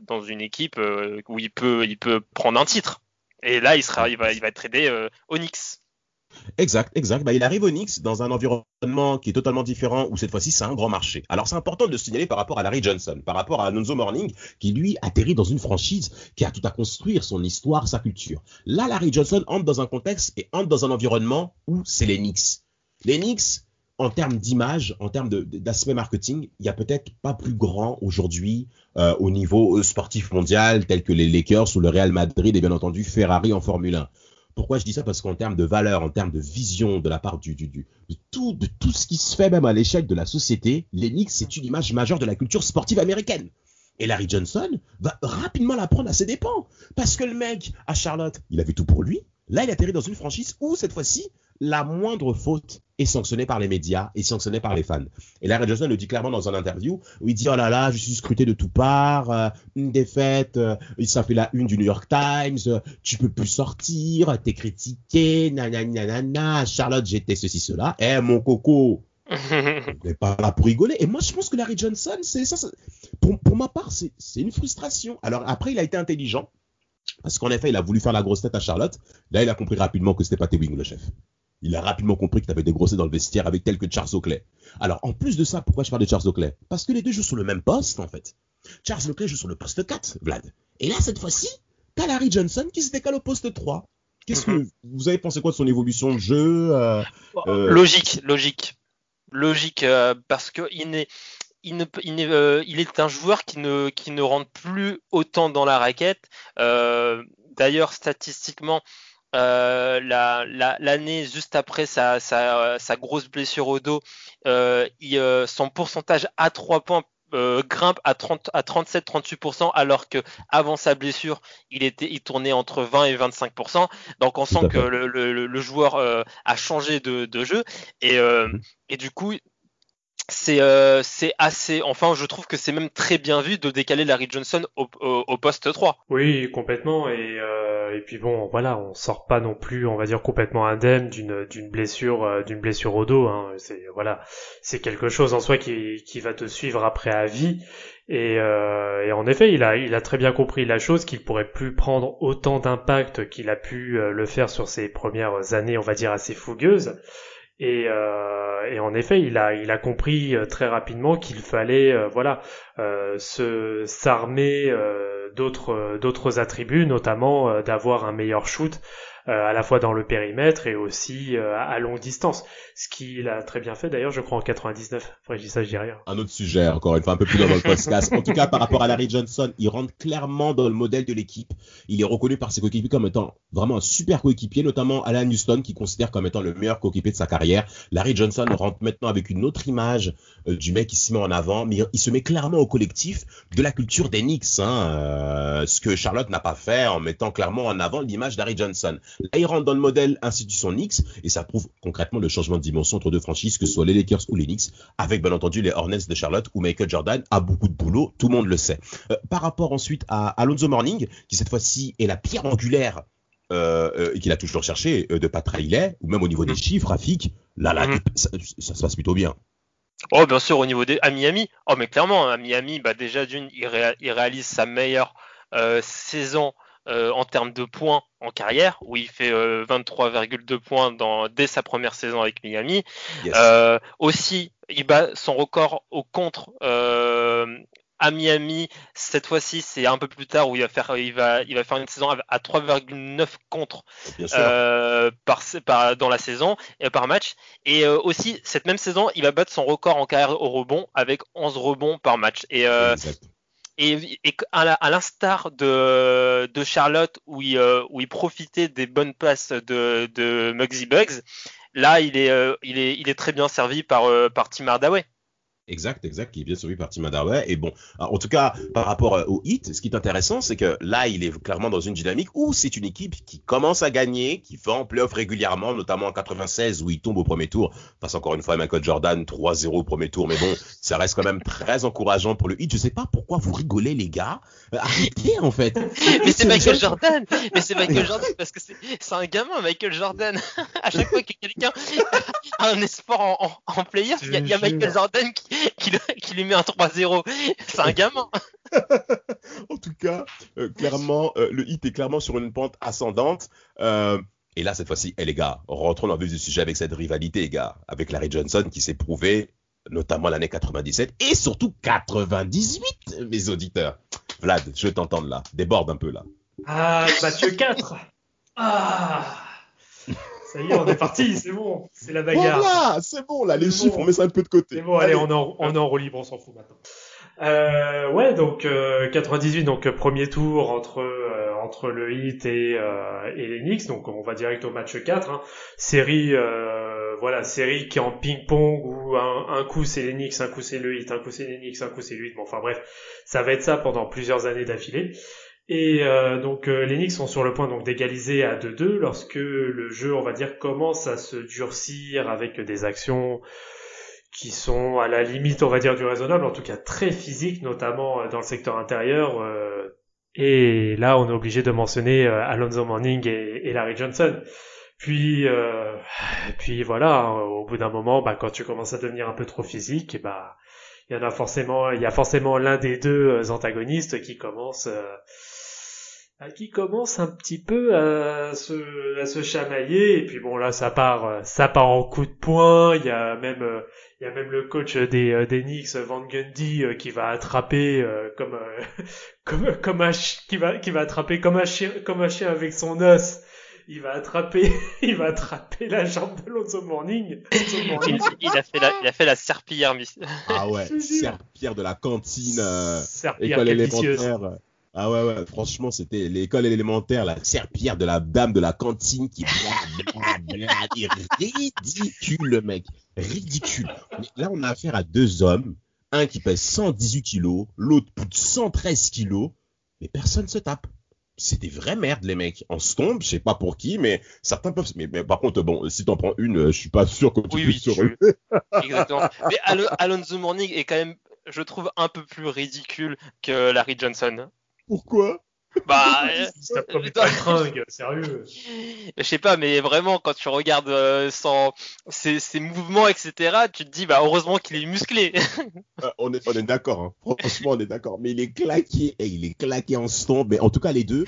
B: dans une équipe où il peut, il peut prendre un titre. Et là, il, sera, il, va, il va être tradé euh, Onyx.
A: Exact, exact. Bah, il arrive Onyx dans un environnement qui est totalement différent, où cette fois-ci c'est un grand marché. Alors c'est important de le signaler par rapport à Larry Johnson, par rapport à Alonso Morning, qui lui atterrit dans une franchise qui a tout à construire, son histoire, sa culture. Là, Larry Johnson entre dans un contexte et entre dans un environnement où c'est les Knicks. Les Knicks, en termes d'image, en termes d'aspect marketing, il y a peut-être pas plus grand aujourd'hui euh, au niveau euh, sportif mondial tel que les Lakers ou le Real Madrid et bien entendu Ferrari en Formule 1. Pourquoi je dis ça? Parce qu'en termes de valeur, en termes de vision de la part du, de tout ce qui se fait même à l'échelle de la société, l'Enix c'est une image majeure de la culture sportive américaine. Et Larry Johnson va rapidement la prendre à ses dépens. Parce que le mec, à Charlotte, il avait tout pour lui. Là, il atterrit dans une franchise où, cette fois-ci, la moindre faute est sanctionnée par les médias et sanctionnée par les fans. Et Larry Johnson le dit clairement dans un interview où il dit oh là là, je suis scruté de tout part, euh, une défaite, euh, ça fait la une du New York Times, euh, tu peux plus sortir, t'es critiqué, nanana, Charlotte j'étais ceci cela, eh mon coco, n'est pas là pour rigoler. Et moi, je pense que Larry Johnson, c'est ça, pour, pour ma part, c'est une frustration. Alors après, il a été intelligent. Parce qu'en effet, il a voulu faire la grosse tête à Charlotte. Là, il a compris rapidement que c'était pas Tewing le chef. Il a rapidement compris que tu avais des grosses dans le vestiaire avec tel que Charles Oakley. Alors, en plus de ça, pourquoi je parle de Charles Oakley Parce que les deux jouent sur le même poste, en fait. Charles Oakley joue sur le poste 4, Vlad. Et là, cette fois-ci, t'as Larry Johnson qui se décale au poste 3. Qu'est-ce que mhm. vous avez pensé quoi de son évolution de jeu euh,
B: euh, Logique, logique, logique, euh, parce que il est, il, il, est un joueur qui ne, qui ne rentre plus autant dans la raquette. D'ailleurs, statistiquement, euh, l'année la, juste après sa, sa, sa, grosse blessure au dos, euh, il, euh, son pourcentage à 3 points grimpe à, 30, à 37-38% alors que avant sa blessure, il était, il tournait entre 20 et 25%. Donc on sent que le, le, le joueur a changé de, de jeu et, mmh. et du coup c'est euh, assez enfin je trouve que c'est même très bien vu de décaler Larry Johnson au, au, poste 3
C: oui complètement et euh, et puis bon voilà on sort pas non plus on va dire complètement indemne d'une d'une blessure euh, d'une blessure au dos hein. c'est voilà c'est quelque chose en soi qui qui va te suivre après à vie et, euh, et en effet il a il a très bien compris la chose qu'il pourrait plus prendre autant d'impact qu'il a pu euh, le faire sur ses premières années on va dire assez fougueuses et, euh, et, en effet, il a, compris euh, très rapidement qu'il fallait, euh, voilà, se s'armer d'autres, d'autres attributs, notamment d'avoir un meilleur shoot, à la fois dans le périmètre et aussi euh, à longue distance. Ce qu'il a très bien fait d'ailleurs, je crois, en 99. Après, je dis ça, je dis rien.
A: Un autre sujet, encore une fois, un peu plus dans le podcast. En tout cas, par rapport à Larry Johnson, il rentre clairement dans le modèle de l'équipe. Il est reconnu par ses coéquipiers comme étant vraiment un super coéquipier, notamment Alan Houston, qui considère comme étant le meilleur coéquipier de sa carrière. Larry Johnson rentre maintenant avec une autre image euh, du mec qui se met en avant, mais il se met clairement au collectif de la culture des Knicks, hein, ce que Charlotte n'a pas fait en mettant clairement en avant l'image d'Harry Johnson. Là, il rentre dans le modèle institution Knicks et ça prouve concrètement le changement de dimension entre deux franchises, que ce soit les Lakers ou les Knicks, avec bien entendu les Hornets de Charlotte où Michael Jordan a beaucoup de boulot, tout le monde le sait. Euh, par rapport ensuite à Alonso Morning, qui cette fois-ci est la pierre angulaire euh, euh, et qu'il a toujours cherché de pas trailer, ou même au niveau des mm. chiffres, Rafik, là, là, mm. ça, se passe plutôt bien.
B: Oh, bien sûr, au niveau des à Miami. Oh, mais clairement, à Miami, bah, déjà d'une, il, réalise sa meilleure saison en termes de points en carrière, où il fait 23,2 points dans, dès sa première saison avec Miami. aussi, il bat son record au contre à Miami. Cette fois-ci, c'est un peu plus tard où il va faire, il va, il va faire une saison à 3,9 contre euh, par, par, dans la saison et par match. Et euh, aussi, cette même saison, il va battre son record en carrière au rebond avec 11 rebonds par match. Et, euh, et, à l'instar de, Charlotte, où il, euh, où il profitait des bonnes passes de, de Muggsy Bugs, là, il est, euh, il est, très bien servi par, par Tim Hardaway.
A: Exact, exact, qui est bien suivi par Tim Hardaway. Et bon, en tout cas, par rapport euh, au hit, ce qui est intéressant, c'est que là, il est clairement dans une dynamique où c'est une équipe qui commence à gagner, qui va en playoff régulièrement, notamment en 96 où il tombe au premier tour. Face encore une fois Michael Jordan, 3-0 au premier tour. Mais bon, ça reste quand même très encourageant pour le hit. Je sais pas pourquoi vous rigolez, les gars. Euh, arrêtez, en fait.
B: mais c'est Michael Jordan. Mais c'est Michael Jordan parce que c'est un gamin, Michael Jordan. à chaque fois que quelqu'un a un espoir en, en, en player, il y, a Michael Jordan qui qui, lui met un 3-0. C'est un gamin.
A: en tout cas, euh, clairement, euh, le hit est clairement sur une pente ascendante. Euh, et là, cette fois-ci, eh, les gars, rentrons dans le vif du sujet avec cette rivalité, les gars, avec Larry Johnson qui s'est prouvé, notamment l'année 97 et surtout 98, mes auditeurs. Vlad, je t'entends là. Déborde un peu là.
C: Ah, Mathieu 4. Ah. Ça y est, on est parti, c'est bon, c'est la bagarre.
A: Voilà, c'est bon, là, les chiffres, on met ça un peu de côté.
C: C'est bon, allez, on, en, on en libre, on s'en fout maintenant. Euh, ouais, donc euh, 98, donc premier tour entre euh, entre le Heat et, euh, et les Knicks, donc on va direct au match 4. Hein. Série, euh, voilà, série qui est en ping-pong où un, un coup c'est les Knicks, un coup c'est le Heat, un coup c'est les Knicks, un coup c'est le Heat. Bon, enfin bref, ça va être ça pendant plusieurs années d'affilée. Et euh, donc euh, les Knicks sont sur le point donc d'égaliser à 2-2 lorsque le jeu, on va dire, commence à se durcir avec des actions qui sont à la limite, on va dire, du raisonnable, en tout cas très physiques, notamment euh, dans le secteur intérieur. et là, on est obligé de mentionner Alonso Manning et, Larry Johnson. Puis, puis voilà, au bout d'un moment, bah, quand tu commences à devenir un peu trop physique, bah, il y en a forcément, il y a forcément l'un des deux antagonistes qui commence qui commence un petit peu à se, à se chamailler. Et puis bon là ça part ça part en coup de poing. Il y a même il y a même le coach des des Knicks Van Gundy qui va attraper comme comme comme un qui va qui va attraper comme un chien comme un chien avec son os. Il va attraper, il va attraper la jambe de Lonzo Morning.
B: Il, a fait la, il a fait la serpillière,
A: Ah ouais, serpillière de la cantine, euh, école élémentaire. Ah ouais, ouais, franchement, c'était l'école élémentaire, la serpillère de la dame de la cantine qui ridicule, le mec. Ridicule. Mais là, on a affaire à deux hommes. Un qui pèse 118 kilos, l'autre plus de 113 kilos. Mais personne se tape. C'est des vraies merdes, les mecs. On se tombe, je sais pas pour qui, mais certains peuvent. Mais, par contre, bon, si t'en prends une, je suis pas sûr que tu puisses se relever.
B: Exactement. Mais Alonso Morning est quand même, je trouve, un peu plus ridicule que Larry Johnson.
A: Pourquoi
B: bah,
C: ça euh, pas tringue, sérieux.
B: Je sais pas, mais vraiment, quand tu regardes euh, ses, mouvements, etc., tu te dis, bah, heureusement qu'il est musclé.
A: Euh, on est, on est d'accord, hein. franchement, on est d'accord. Mais il est claqué, et il est claqué en stomp, mais en tout cas, les deux.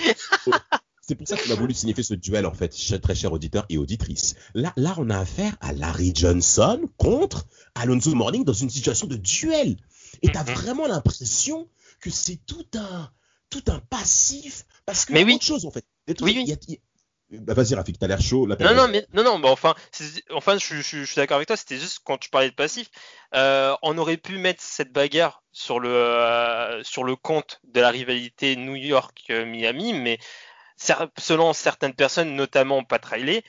A: C'est pour ça qu'on a voulu signifier ce duel, en fait, très cher auditeur et auditrice. Là, là, on a affaire à Larry Johnson contre Alonso Morning dans une situation de duel. Et t'as mm-hmm. vraiment l'impression que c'est tout un, tout un passif parce que
B: mais oui.
A: autre chose en fait.
B: oui,
A: oui. Bah, vas-y Rafik, t'as l'air chaud.
B: non, non, mais non, non, bah, enfin, enfin, je, je, suis d'accord avec toi. C'était juste quand tu parlais de passif, euh, on aurait pu mettre cette bagarre sur le euh, sur le compte de la rivalité New York-Miami, mais selon certaines personnes, notamment Pat Riley,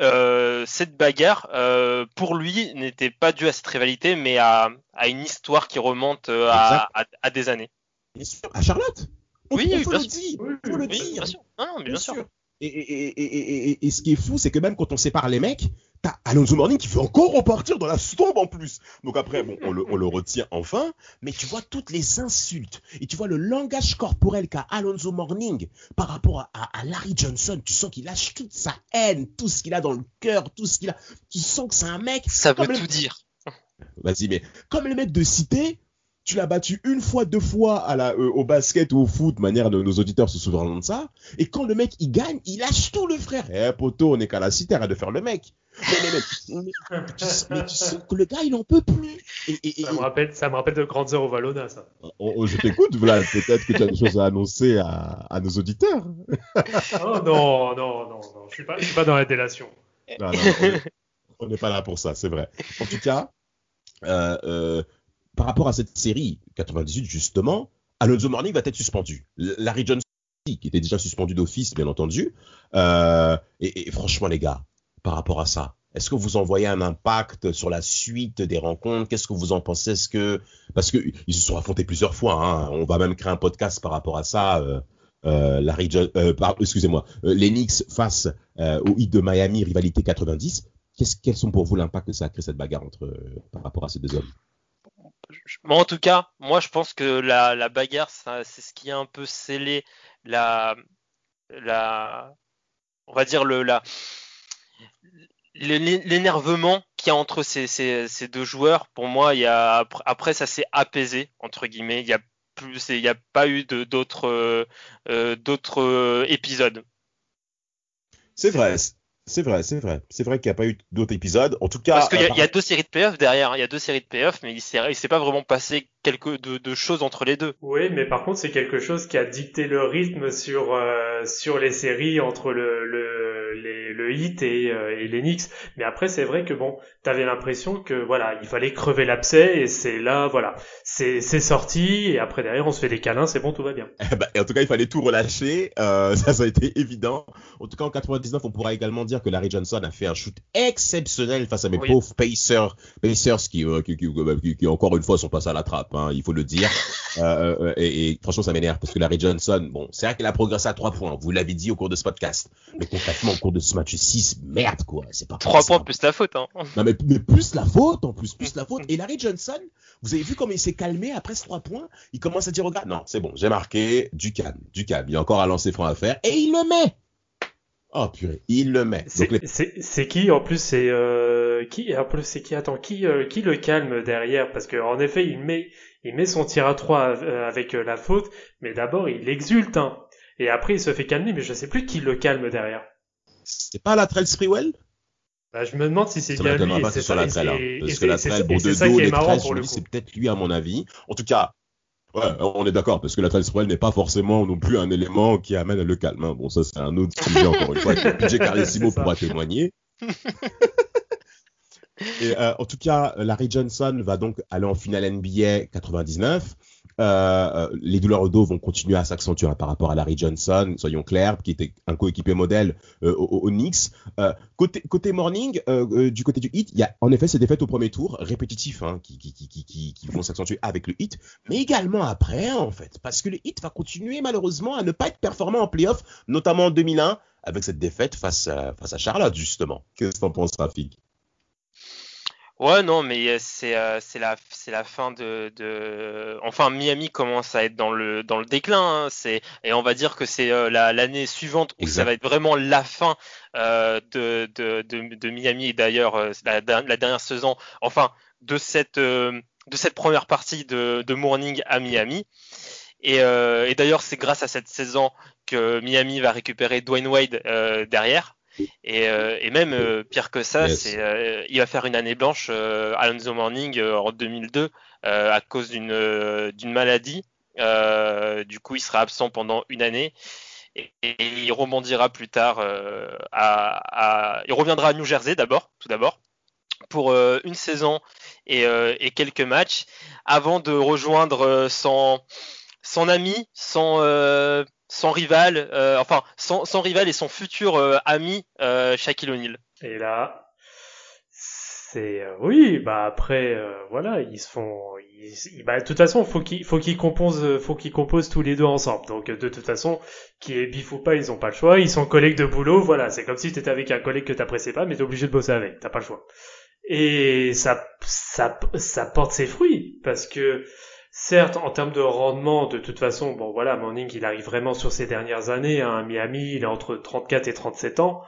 B: euh, cette bagarre, euh, pour lui, n'était pas due à cette rivalité, mais à, à une histoire qui remonte à, à, à, des années.
A: À Charlotte
B: oui,
A: on,
B: bien
A: le dire.
B: Oui, bien sûr. Non, non, mais bien, sûr.
A: Et, et, ce qui est fou, c'est que même quand on sépare les mecs, t'as Alonso Morning qui veut encore repartir dans la stombe en plus. Donc après, bon, on, le, retient enfin, mais tu vois toutes les insultes et tu vois le langage corporel qu'a Alonso Morning par rapport à, Larry Johnson. Tu sens qu'il lâche toute sa haine, tout ce qu'il a dans le cœur, tout ce qu'il a. Tu sens que c'est un mec.
B: Ça veut tout dire.
A: Vas-y, mais comme le mec de cité, tu l'as battu une fois, deux fois à la, euh, au basket ou au foot, manière de nos auditeurs se souviennent de ça. Et quand le mec il gagne, il lâche tout le frère. Eh poto, on est qu'à la cité, arrête de faire le mec. Mais, mais, mais, tu, sais que le gars il en peut plus.
C: Et, ça, me rappelle, ça me rappelle de Grand Zero Valona ça.
A: Oh, oh, je t'écoute, Vlad. Peut-être que tu as des choses à annoncer à, à nos auditeurs.
C: oh non, non, non, non. Je suis pas, je suis pas dans la délation. Non, non,
A: on n'est pas là pour ça, c'est vrai. En tout cas, euh, euh, par rapport à cette série 98 justement, Alonso Morning va être suspendu. Larry Johnson qui était déjà suspendu d'office bien entendu. Euh, et, franchement les gars, par rapport à ça, est-ce que vous en voyez un impact sur la suite des rencontres? Qu'est-ce que vous en pensez? Parce que ils se sont affrontés plusieurs fois, hein, on va même créer un podcast par rapport à ça. Euh, euh, euh, excusez-moi, face au Heat de Miami, rivalité 90. Qu'est-ce, quels sont pour vous l'impact que ça a créé cette bagarre entre par rapport à ces deux hommes?
B: En tout cas, moi je pense que la, bagarre, c'est ce qui a un peu scellé la, on va dire le l'énervement qu'il y a entre ces, deux joueurs. Pour moi, après ça s'est apaisé entre guillemets. Il y a n'y a pas eu d'autres euh, euh, épisodes.
A: C'est vrai, c'est vrai, c'est vrai. C'est vrai qu'il n'y a pas eu d'autres épisodes. En tout cas.
B: Parce qu'il y, a deux séries de playoffs derrière. Il y a deux séries de playoffs, mais il ne s'est pas vraiment passé quelque de, choses entre les deux.
C: Oui, mais par contre, c'est quelque chose qui a dicté le rythme sur, euh, sur les séries entre le, le, les, le hit et, euh, et l'Enix. Mais après, c'est vrai que bon, t'avais l'impression que voilà, il fallait crever l'abcès et c'est là, voilà, c'est sorti et après derrière, on se fait des câlins, c'est bon, tout va bien.
A: Ben, en tout cas, il fallait tout relâcher. Euh, ça, ça a été évident. En tout cas, en 99, on pourra également dire que Larry Johnson a fait un shoot exceptionnel face à mes pauvres Pacers, Pacers qui, euh, qui, qui, qui, encore une fois sont passés à la trappe, hein, il faut le dire. Euh, et, et, franchement, ça m'énerve parce que Larry Johnson, bon, c'est vrai qu'il a progressé à 3 points. Vous l'avez dit au cours de ce podcast. Mais concrètement, de ce match 6, merde, quoi. C'est pas
B: 3 points plus la faute, hein.
A: Non, mais, mais, plus la faute, en plus, plus la faute. Et Larry Johnson, vous avez vu comment il s'est calmé après ce 3 points? Il commence à dire, regarde, non, c'est bon, j'ai marqué, du calme, du calme. Il y a encore un lancer franc à faire et il le met. Oh purée, il le met.
C: C'est qui en plus c'est euh, qui en plus c'est qui? Attends qui euh, qui le calme derrière? Parce que en effet il met il met son tir à 3 euh, avec euh, la faute mais d'abord il exulte hein. et après il se fait calmer mais je sais plus qui le calme derrière.
A: C'est pas la Trail Sprewell
C: bah, je me demande si c'est bien
A: lui. C'est ça, la trail, hein, parce que la trail, bon, de dos, les 13, c'est peut-être lui à mon avis. En tout cas, Ouais, on est d'accord, parce que la Trail n'est pas forcément non plus un élément qui amène le calme. Hein. Bon, ça, c'est un autre sujet, encore une fois. PJ Carlesimo pourra témoigner. Et, euh, en tout cas, Larry Johnson va donc aller en finale NBA 99. Euh, euh, les douleurs au dos vont continuer à s'accentuer hein, par rapport à Larry Johnson, soyons clairs, qui était un coéquipier modèle euh, au, Knicks. côté, côté Morning, du côté du Heat, il y a en effet ces défaites au premier tour, répétitifs, hein, qui, vont s'accentuer avec le Heat, mais également après, en fait, parce que le Heat va continuer malheureusement à ne pas être performant en playoff, notamment en 2001, avec cette défaite face à, face à Charlotte, justement. Qu'est-ce que t'en penses, Rafik?
B: Ouais, non, mais euh, c'est euh, c'est la c'est la fin de, de enfin Miami commence à être dans le dans le déclin. Hein, c'est et on va dire que c'est euh, l'année suivante où ça va être vraiment la fin euh, de, de, de de Miami et d'ailleurs la, la, dernière saison, enfin de cette de cette première partie de de Morning à Miami. Et, et d'ailleurs c'est grâce à cette saison que Miami va récupérer Dwayne Wade derrière. Et, euh, et même euh, pire que ça, c'est euh, il va faire une année blanche Alonso Morning en 2002 à cause d'une d'une maladie. du coup, il sera absent pendant une année et, il rebondira plus tard à, il reviendra à New Jersey d'abord, tout d'abord, pour une saison et, et, quelques matchs avant de rejoindre son son ami, son son rival, euh, enfin son, rival et son futur euh, ami euh, Shaquille O'Neal.
C: Et là, C'est euh, oui, bah après euh, voilà, ils se font ils, bah de toute façon, faut qu'ils faut qu'ils composent faut qu'ils composent tous les deux ensemble. Donc de toute façon, qui est bif ou pas, ils ont pas le choix, ils sont collègues de boulot, voilà, c'est comme si tu étais avec un collègue que t'appréciais pas mais t'es obligé de bosser avec, t'as pas le choix. Et ça ça ça porte ses fruits parce que certes en termes de rendement de toute façon, bon voilà, Morning, il arrive vraiment sur ces dernières années hein, Miami, il est entre 34 et 37 ans.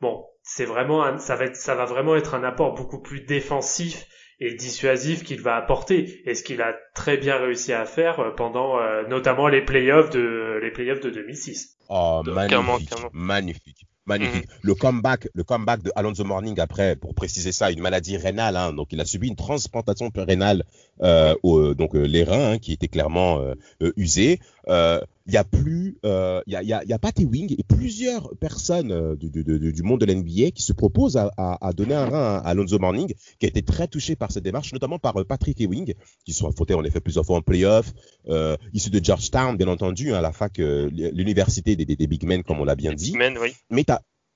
C: Bon, c'est vraiment ça va être, ça va vraiment être un apport beaucoup plus défensif et dissuasif qu'il va apporter et ce qu'il a très bien réussi à faire euh, pendant euh, notamment les playoffs de les playoffs de 2006.
A: Oh, magnifique, magnifique. Magnifique. Mhm. Le comeback, le comeback de Alonso Morning après, pour préciser ça, une maladie rénale. Hein, donc il a subi une transplantation rénale, euh, au, donc euh, les reins hein, qui étaient clairement euh, euh usés. Euh, il y a plus, il y a, y, a, y a Pat Ewing et plusieurs personnes du, du, du, du monde de l'NBA qui se proposent à, à, à, donner un rein à Alonso Morning, qui a été très touché par cette démarche, notamment par Patrick Ewing, qui sont affrontés en effet plusieurs fois en playoff, issu de Georgetown, bien entendu, hein, la fac, l'université des, des, des, big men, comme on l'a bien dit.
B: Men, oui.
A: Mais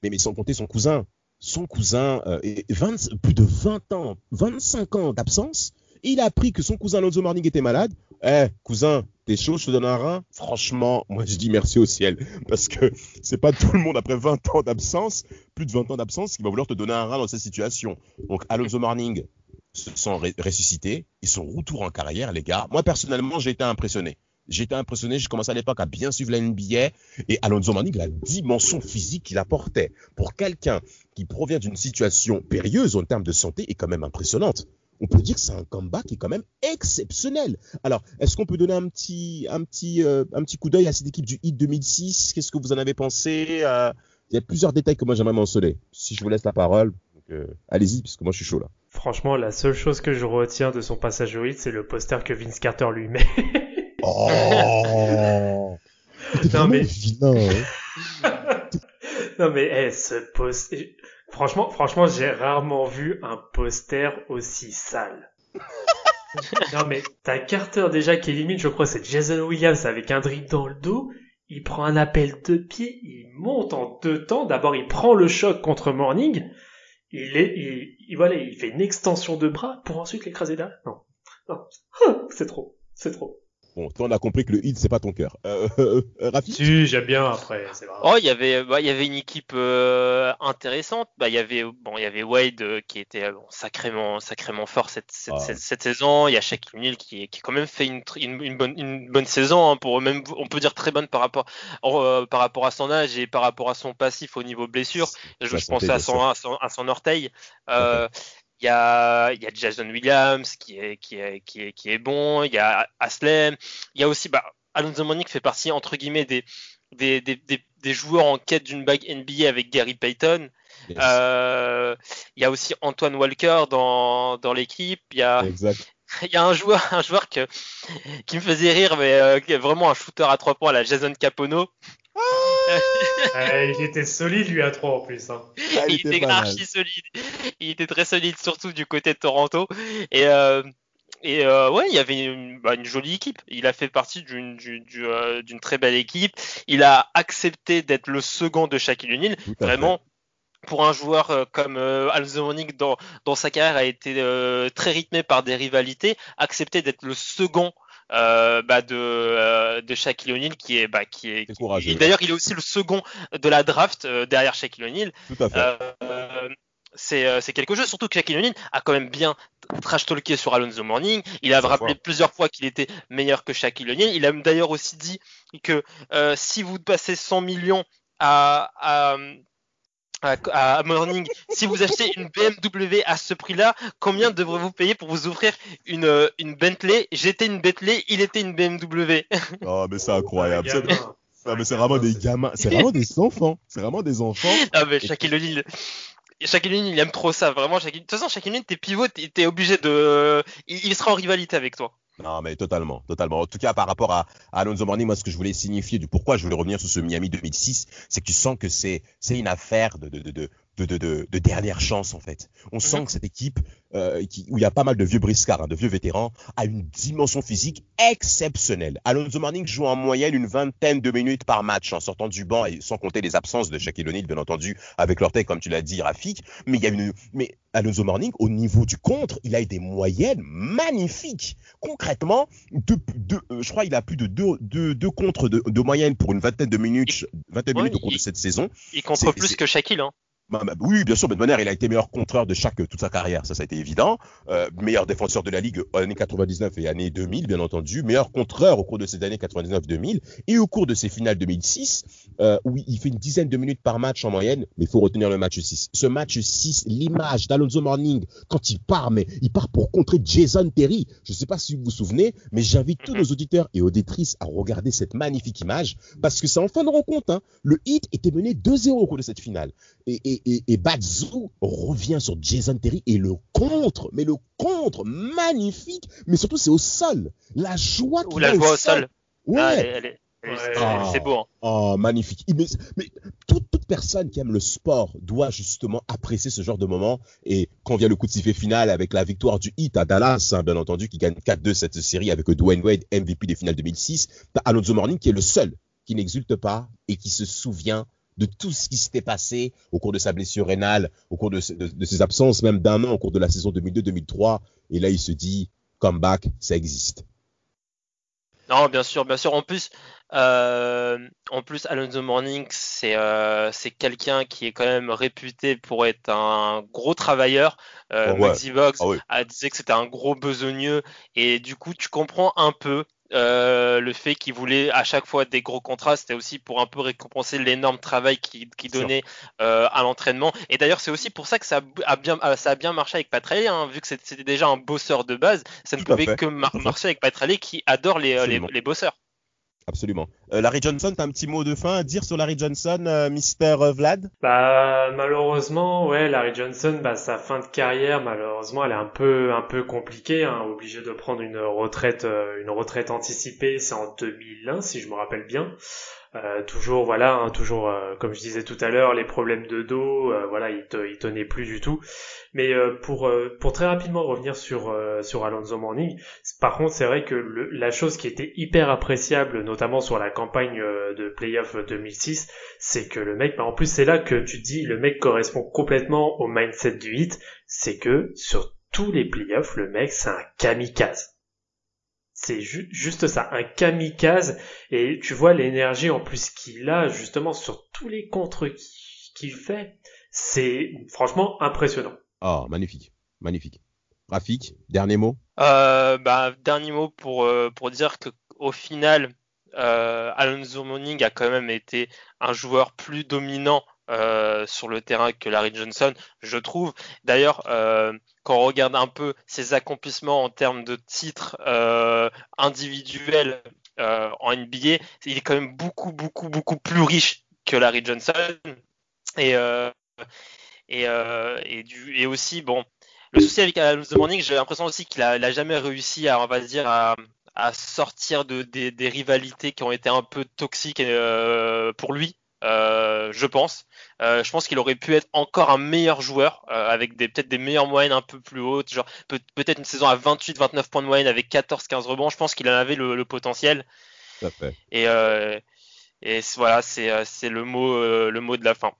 A: mais, mais sans compter son cousin. Son cousin, euh, 20, plus de 20 ans, 25 ans d'absence. Il a appris que son cousin Alonso Morning était malade. Eh, cousin, t'es chaud, je te donne un rein? Franchement, moi je dis merci au ciel. Parce que c'est pas tout le monde après 20 ans d'absence, plus de 20 ans d'absence, qui va vouloir te donner un rein dans cette situation. Donc Alonso Morning se sent ressuscité. Et son retour en carrière, les gars, moi personnellement, j'ai été impressionné. J'étais impressionné, j'ai commencé à l'époque à bien suivre la NBA et Alonso Morning, la dimension physique qu'il apportait pour quelqu'un qui provient d'une situation périlleuse en termes de santé est quand même impressionnante. On peut dire que c'est un comeback qui est quand même exceptionnel. Alors, est-ce qu'on peut donner un petit, un petit, euh, un petit coup d'œil à cette équipe du Heat 2006 Qu'est-ce que vous en avez pensé? Euh, Il y a plusieurs détails que moi j'aimerais mentionner. Si je vous laisse la parole, euh, allez-y, puisque moi je suis chaud là.
C: Franchement, la seule chose que je retiens de son passage au Heat, c'est le poster que Vince Carter lui met.
A: Oh
C: Non mais. non mais, eh, ce poster. Franchement, franchement, j'ai rarement vu un poster aussi sale. non mais, t'as Carter déjà qui élimine, je crois, c'est Jason Williams avec un drip dans le dos. Il prend un appel de pied, il monte en deux temps. D'abord, il prend le choc contre Morning. Il est, il, voilà, il fait une extension de bras pour ensuite l'écraser là. Non, non, c'est trop, c'est trop.
A: Bon, toi, on a compris que le hit, c'est pas ton cœur. Euh, euh, Rafi
C: Si, j'aime bien après, vrai.
B: Oh, il y avait, bah, il y avait une équipe euh, intéressante. Bah, il y avait, bon, il y avait Wade euh, qui était bon, sacrément, sacrément fort cette, cette, ah. cette, saison. Il y a Shaquille O'Neal qui, qui a quand même fait une, une, une, bonne, une bonne saison, hein, pour même, on peut dire très bonne par rapport, par rapport à son âge et par rapport à son passif au niveau blessure. Je, je pensais à son, à son, à son orteil. Euh, il y a, y a Jason Williams qui est, qui est, qui est, qui est bon. Il y a Aslem. Il y a aussi, bah, Alonso Monique fait partie, entre guillemets, des, des, des, des, joueurs en quête d'une bague NBA avec Gary Payton. Euh, il y a aussi Antoine Walker dans, dans l'équipe. Il y a, il y a un joueur, un joueur que, qui me faisait rire, mais euh, vraiment un shooter à trois points, la Jason Capono.
C: Ah, il était solide lui à 3 en plus. Hein.
B: Ah, il, était, archi solide. Il était très solide surtout du côté de Toronto. Et, euh, et euh, ouais, il y avait une, bah, une, jolie équipe. Il a fait partie d'une euh, très belle équipe. Il a accepté d'être le second de Shaquille O'Neal. Vraiment. Pour un joueur euh, comme euh, dans, dans sa carrière a été euh, très rythmé par des rivalités, accepter d'être le second euh, bah, de euh, de Shaquille O'Neal qui est bah, qui est, d'ailleurs il est aussi le second de la draft euh, derrière Shaquille O'Neal.
A: Euh,
B: c'est c'est quelque chose surtout que Shaquille O'Neal a quand même bien trash talké sur Alonso Morning. Il a rappelé plusieurs fois qu'il était meilleur que Shaquille O'Neal. Il a d'ailleurs aussi dit que si vous passez 100 millions à, à à, Morning, si vous achetez une BMW à ce prix-là, combien devrez-vous payer pour vous offrir une, euh, une Bentley? J'étais une Bentley, il était une BMW.
A: Oh, mais c'est incroyable. Ah, mais c'est vraiment des gamins, c'est vraiment des enfants. C'est vraiment des enfants.
B: Ah, mais O'Neal. Shaquille O'Neal, il aime trop ça, vraiment. De toute façon, O'Neal, t'es pivot, t'es obligé de. Il sera en rivalité avec toi.
A: Non, mais totalement, totalement. En tout cas, par rapport à, Alonso Morning, moi, ce que je voulais signifier du pourquoi je voulais revenir sur ce Miami 2006, c'est que tu sens que c'est, c'est une affaire de, de, de, de, de, de, dernière chance en fait. On sent mhm. que cette équipe, euh, qui, où il y a pas mal de vieux briscards, hein, de vieux vétérans, a une dimension physique exceptionnelle. Alonso Morning joue en moyenne une vingtaine de minutes par match en sortant du banc et sans compter les absences de Shaquille O'Neal bien entendu avec l'orteil comme tu l'as dit Rafik. Mais il y a une, mais Alonso Morning au niveau du contre, il a des moyennes magnifiques. Concrètement, de, de, euh, je crois il a plus de deux, deux, deux contres de, de, moyenne pour une vingtaine de minutes, vingtaine de minutes au cours de cette saison.
B: Il contre plus que Shaquille hein.
A: Bah, bah, oui, bien sûr, Ben Bonner, il a été meilleur contreur de chaque toute sa carrière, ça, ça a été évident. Euh, meilleur défenseur de la ligue années 99 et années 2000, bien entendu. Meilleur contreur au cours de ces années 99-2000 et au cours de ces finales 2006, euh, où il fait une dizaine de minutes par match en moyenne. Mais il faut retenir le match 6. Ce match 6, l'image d'Alonso Morning quand il part, mais il part pour contrer Jason Terry. Je ne sais pas si vous vous souvenez, mais j'invite tous nos auditeurs et auditrices à regarder cette magnifique image parce que c'est en fin de rencontre. Hein. Le hit était mené 2-0 au cours de cette finale. et et, et, revient sur Jason Terry et le contre, mais le contre magnifique, mais surtout c'est au sol. La joie
B: Ou la joie au sol. Ouais. Ah, c'est beau. Hein.
A: Oh, magnifique. Mais, toute, personne qui aime le sport doit justement apprécier ce genre de moment. Et quand vient le coup de sifflet final avec la victoire du Heat à Dallas, hein, bien entendu, qui gagne 4-2 cette série avec Dwayne Wade, MVP des finales 2006, t'as Alonso Morning qui est le seul qui n'exulte pas et qui se souvient de tout ce qui s'était passé au cours de sa blessure rénale, au cours de, ses absences, même d'un an, au cours de la saison 2002-2003. Et là, il se dit, comeback, ça existe.
B: Non, bien sûr, bien sûr. En plus, euh, en plus, Alonso Morning, c'est euh, c'est quelqu'un qui est quand même réputé pour être un gros travailleur. Euh, oh, a dit que c'était un gros besogneux et du coup, tu comprends un peu euh, le fait qu'il voulait à chaque fois des gros contrats, c'était aussi pour un peu récompenser l'énorme travail qu'il donnait euh, à l'entraînement. Et d'ailleurs, c'est aussi pour ça que ça a bien, euh, ça a bien marché avec Patrelli, hein, vu que c'était déjà un bosseur de base. Ça ne pouvait que marcher avec Patrelli qui adore les, les bosseurs.
A: Absolument. Euh, Larry Johnson, t'as un petit mot de fin à dire sur Larry Johnson, euh, Mister euh, Vlad?
C: Bah malheureusement, ouais, Larry Johnson, bah sa fin de carrière, malheureusement, elle est un peu un peu compliquée. Hein, obligé de prendre une retraite une retraite anticipée, c'est en 2001 si je me rappelle bien. Euh, toujours voilà, hein, toujours euh, comme je disais tout à l'heure, les problèmes de dos, euh, voilà, il, te, il tenait plus du tout. Mais pour très rapidement revenir sur sur Alonso Morning, par contre c'est vrai que la chose qui était hyper appréciable, notamment sur la campagne de playoff 2006, c'est que le mec, bah, en plus c'est là que tu dis le mec correspond complètement au mindset du hit, c'est que sur tous les playoffs, le mec c'est un kamikaze. C'est juste ça, un kamikaze. Et tu vois l'énergie en plus qu'il a justement sur tous les contres qu'il fait. C'est franchement impressionnant.
A: Oh, magnifique, magnifique. Rafik, dernier mot?
B: Euh, bah, Dernier mot pour, euh, pour dire que au final, euh, Alonso Morning a quand même été un joueur plus dominant euh, sur le terrain que Larry Johnson, je trouve. D'ailleurs, euh, quand on regarde un peu ses accomplissements en termes de titres euh, individuels en NBA, il est quand même beaucoup, beaucoup, beaucoup plus riche que Larry Johnson. Et, et, et, du, et aussi, bon, le souci avec Alonso Morning, j'ai l'impression aussi qu'il a, jamais réussi à, on va dire, à, à sortir de, des, rivalités qui ont été un peu toxiques pour lui. Euh, je pense. Euh, je pense qu'il aurait pu être encore un meilleur joueur euh, avec des peut-être des meilleures moyennes un peu plus hautes, genre peut-être une saison à 28-29 points de moyenne avec 14-15 rebonds. Je pense qu'il en avait le, potentiel. Et, et voilà, c'est le mot le mot de la fin.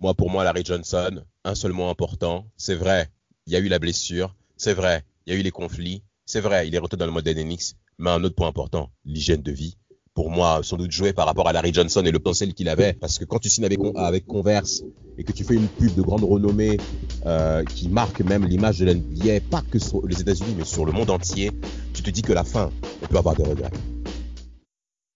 A: Moi, pour moi, Larry Johnson, un seul mot important, c'est vrai. Il y a eu la blessure, c'est vrai. Il y a eu les conflits, c'est vrai. Il est retourné dans le mode NNX, mais un autre point important, l'hygiène de vie pour moi, sans doute joué par rapport à Larry Johnson et le potentiel qu'il avait. Parce que quand tu signes avec, avec Converse et que tu fais une pub de grande renommée euh, qui marque même l'image de l'NBA, pas que sur les États-Unis, mais sur le monde entier, tu te dis que la fin, on peut avoir des regrets.